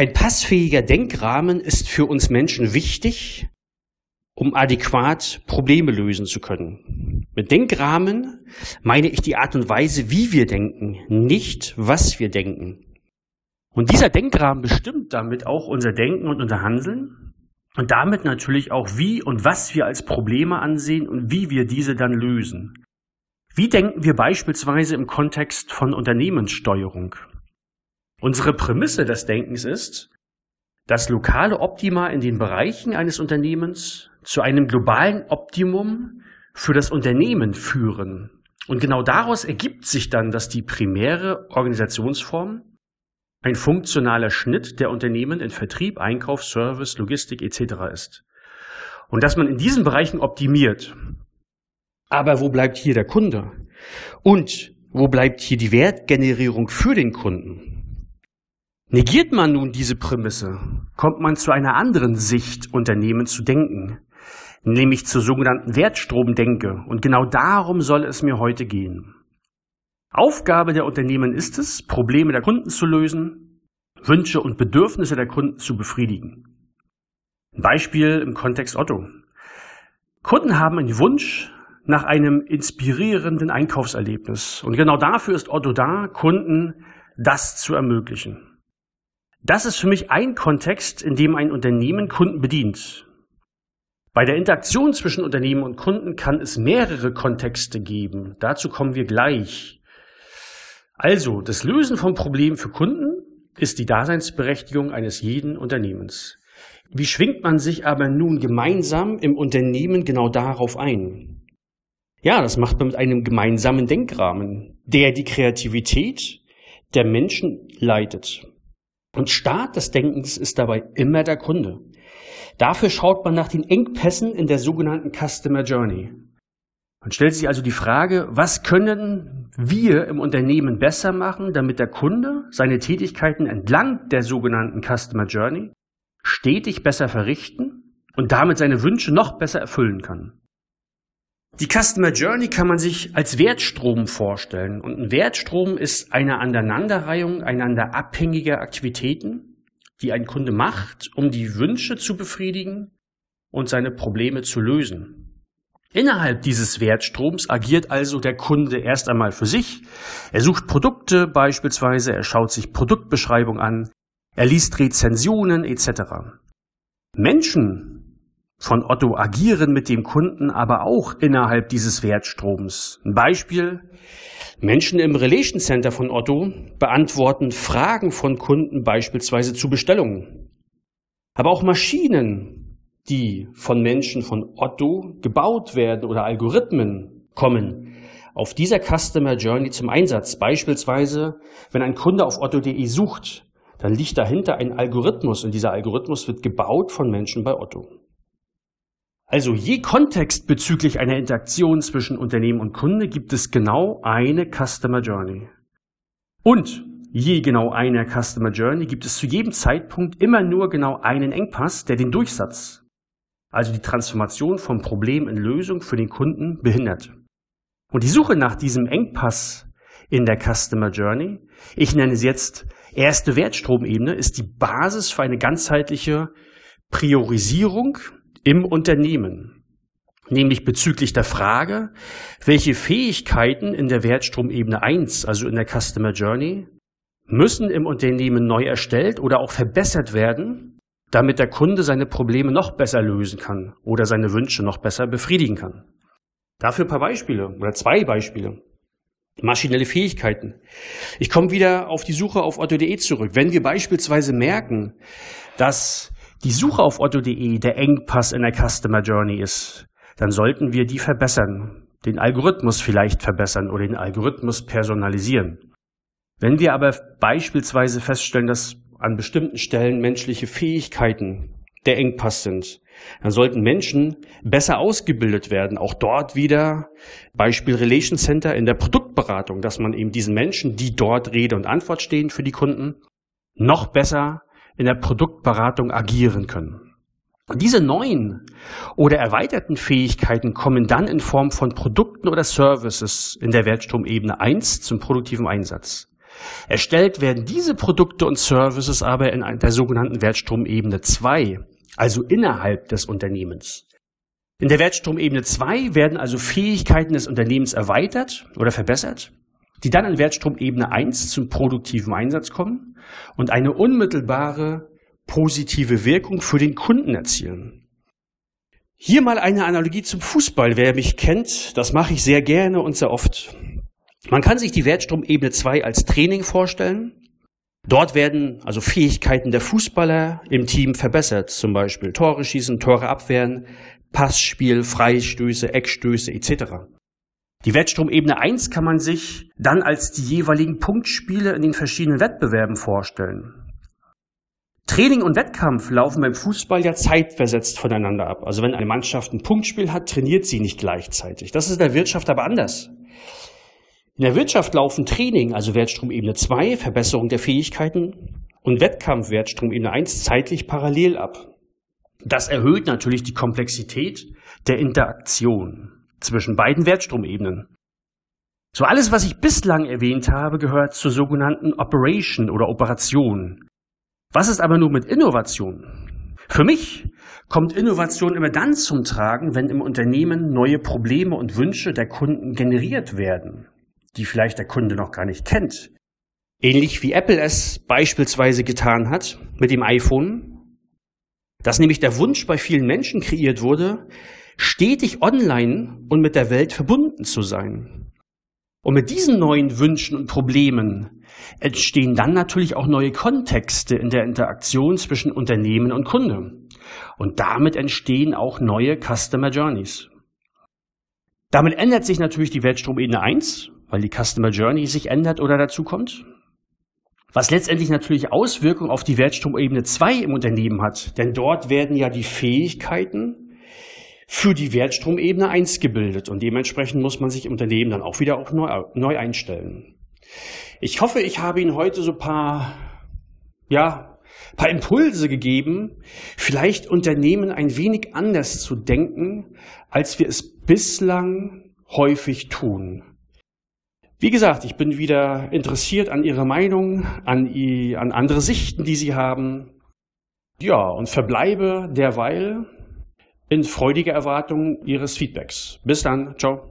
Ein passfähiger Denkrahmen ist für uns Menschen wichtig, um adäquat Probleme lösen zu können. Mit Denkrahmen meine ich die Art und Weise, wie wir denken, nicht was wir denken. Und dieser Denkrahmen bestimmt damit auch unser Denken und unser Handeln und damit natürlich auch, wie und was wir als Probleme ansehen und wie wir diese dann lösen. Wie denken wir beispielsweise im Kontext von Unternehmenssteuerung? Unsere Prämisse des Denkens ist, dass lokale Optima in den Bereichen eines Unternehmens zu einem globalen Optimum für das Unternehmen führen. Und genau daraus ergibt sich dann, dass die primäre Organisationsform ein funktionaler Schnitt der Unternehmen in Vertrieb, Einkauf, Service, Logistik etc. ist. Und dass man in diesen Bereichen optimiert. Aber wo bleibt hier der Kunde? Und wo bleibt hier die Wertgenerierung für den Kunden? Negiert man nun diese Prämisse, kommt man zu einer anderen Sicht, Unternehmen zu denken, nämlich zur sogenannten Wertstromdenke. Und genau darum soll es mir heute gehen. Aufgabe der Unternehmen ist es, Probleme der Kunden zu lösen, Wünsche und Bedürfnisse der Kunden zu befriedigen. Ein Beispiel im Kontext Otto. Kunden haben einen Wunsch nach einem inspirierenden Einkaufserlebnis. Und genau dafür ist Otto da, Kunden das zu ermöglichen. Das ist für mich ein Kontext, in dem ein Unternehmen Kunden bedient. Bei der Interaktion zwischen Unternehmen und Kunden kann es mehrere Kontexte geben. Dazu kommen wir gleich. Also, das Lösen von Problemen für Kunden ist die Daseinsberechtigung eines jeden Unternehmens. Wie schwingt man sich aber nun gemeinsam im Unternehmen genau darauf ein? Ja, das macht man mit einem gemeinsamen Denkrahmen, der die Kreativität der Menschen leitet. Und Start des Denkens ist dabei immer der Kunde. Dafür schaut man nach den Engpässen in der sogenannten Customer Journey. Man stellt sich also die Frage, was können wir im Unternehmen besser machen, damit der Kunde seine Tätigkeiten entlang der sogenannten Customer Journey stetig besser verrichten und damit seine Wünsche noch besser erfüllen kann. Die Customer Journey kann man sich als Wertstrom vorstellen. Und ein Wertstrom ist eine Aneinanderreihung einander abhängiger Aktivitäten, die ein Kunde macht, um die Wünsche zu befriedigen und seine Probleme zu lösen. Innerhalb dieses Wertstroms agiert also der Kunde erst einmal für sich. Er sucht Produkte beispielsweise, er schaut sich Produktbeschreibung an, er liest Rezensionen etc. Menschen von Otto agieren mit dem Kunden aber auch innerhalb dieses Wertstroms. Ein Beispiel. Menschen im Relation Center von Otto beantworten Fragen von Kunden beispielsweise zu Bestellungen. Aber auch Maschinen die von Menschen von Otto gebaut werden oder Algorithmen kommen, auf dieser Customer Journey zum Einsatz. Beispielsweise, wenn ein Kunde auf otto.de sucht, dann liegt dahinter ein Algorithmus und dieser Algorithmus wird gebaut von Menschen bei Otto. Also je Kontext bezüglich einer Interaktion zwischen Unternehmen und Kunde gibt es genau eine Customer Journey. Und je genau einer Customer Journey gibt es zu jedem Zeitpunkt immer nur genau einen Engpass, der den Durchsatz also die Transformation vom Problem in Lösung für den Kunden behindert. Und die Suche nach diesem Engpass in der Customer Journey, ich nenne es jetzt erste Wertstromebene, ist die Basis für eine ganzheitliche Priorisierung im Unternehmen. Nämlich bezüglich der Frage, welche Fähigkeiten in der Wertstromebene 1, also in der Customer Journey, müssen im Unternehmen neu erstellt oder auch verbessert werden, damit der Kunde seine Probleme noch besser lösen kann oder seine Wünsche noch besser befriedigen kann. Dafür ein paar Beispiele oder zwei Beispiele. Maschinelle Fähigkeiten. Ich komme wieder auf die Suche auf otto.de zurück. Wenn wir beispielsweise merken, dass die Suche auf otto.de der Engpass in der Customer Journey ist, dann sollten wir die verbessern, den Algorithmus vielleicht verbessern oder den Algorithmus personalisieren. Wenn wir aber beispielsweise feststellen, dass an bestimmten Stellen menschliche Fähigkeiten der Engpass sind, dann sollten Menschen besser ausgebildet werden. Auch dort wieder Beispiel Relation Center in der Produktberatung, dass man eben diesen Menschen, die dort Rede und Antwort stehen für die Kunden, noch besser in der Produktberatung agieren können. Diese neuen oder erweiterten Fähigkeiten kommen dann in Form von Produkten oder Services in der Wertstromebene 1 zum produktiven Einsatz. Erstellt werden diese Produkte und Services aber in der sogenannten Wertstromebene 2, also innerhalb des Unternehmens. In der Wertstromebene 2 werden also Fähigkeiten des Unternehmens erweitert oder verbessert, die dann in Wertstromebene 1 zum produktiven Einsatz kommen und eine unmittelbare positive Wirkung für den Kunden erzielen. Hier mal eine Analogie zum Fußball. Wer mich kennt, das mache ich sehr gerne und sehr oft. Man kann sich die Wertstromebene 2 als Training vorstellen. Dort werden also Fähigkeiten der Fußballer im Team verbessert, zum Beispiel Tore schießen, Tore abwehren, Passspiel, Freistöße, Eckstöße etc. Die Wertstromebene 1 kann man sich dann als die jeweiligen Punktspiele in den verschiedenen Wettbewerben vorstellen. Training und Wettkampf laufen beim Fußball ja zeitversetzt voneinander ab. Also wenn eine Mannschaft ein Punktspiel hat, trainiert sie nicht gleichzeitig. Das ist in der Wirtschaft aber anders. In der Wirtschaft laufen Training, also Wertstromebene 2, Verbesserung der Fähigkeiten und Wettkampf Wertstromebene 1 zeitlich parallel ab. Das erhöht natürlich die Komplexität der Interaktion zwischen beiden Wertstromebenen. So alles, was ich bislang erwähnt habe, gehört zur sogenannten Operation oder Operation. Was ist aber nur mit Innovation? Für mich kommt Innovation immer dann zum Tragen, wenn im Unternehmen neue Probleme und Wünsche der Kunden generiert werden, die vielleicht der Kunde noch gar nicht kennt. Ähnlich wie Apple es beispielsweise getan hat mit dem iPhone, dass nämlich der Wunsch bei vielen Menschen kreiert wurde, stetig online und mit der Welt verbunden zu sein. Und mit diesen neuen Wünschen und Problemen entstehen dann natürlich auch neue Kontexte in der Interaktion zwischen Unternehmen und Kunde. Und damit entstehen auch neue Customer Journeys. Damit ändert sich natürlich die Wertstromebene 1, weil die Customer Journey sich ändert oder dazu kommt. Was letztendlich natürlich Auswirkungen auf die Wertstromebene 2 im Unternehmen hat, denn dort werden ja die Fähigkeiten für die Wertstromebene 1 gebildet und dementsprechend muss man sich im Unternehmen dann auch wieder auch neu, neu einstellen. Ich hoffe, ich habe Ihnen heute so paar, ja, paar Impulse gegeben, vielleicht Unternehmen ein wenig anders zu denken, als wir es bislang häufig tun. Wie gesagt, ich bin wieder interessiert an Ihrer Meinung, an, an andere Sichten, die Sie haben. Ja, und verbleibe derweil in freudiger Erwartung Ihres Feedbacks. Bis dann. Ciao.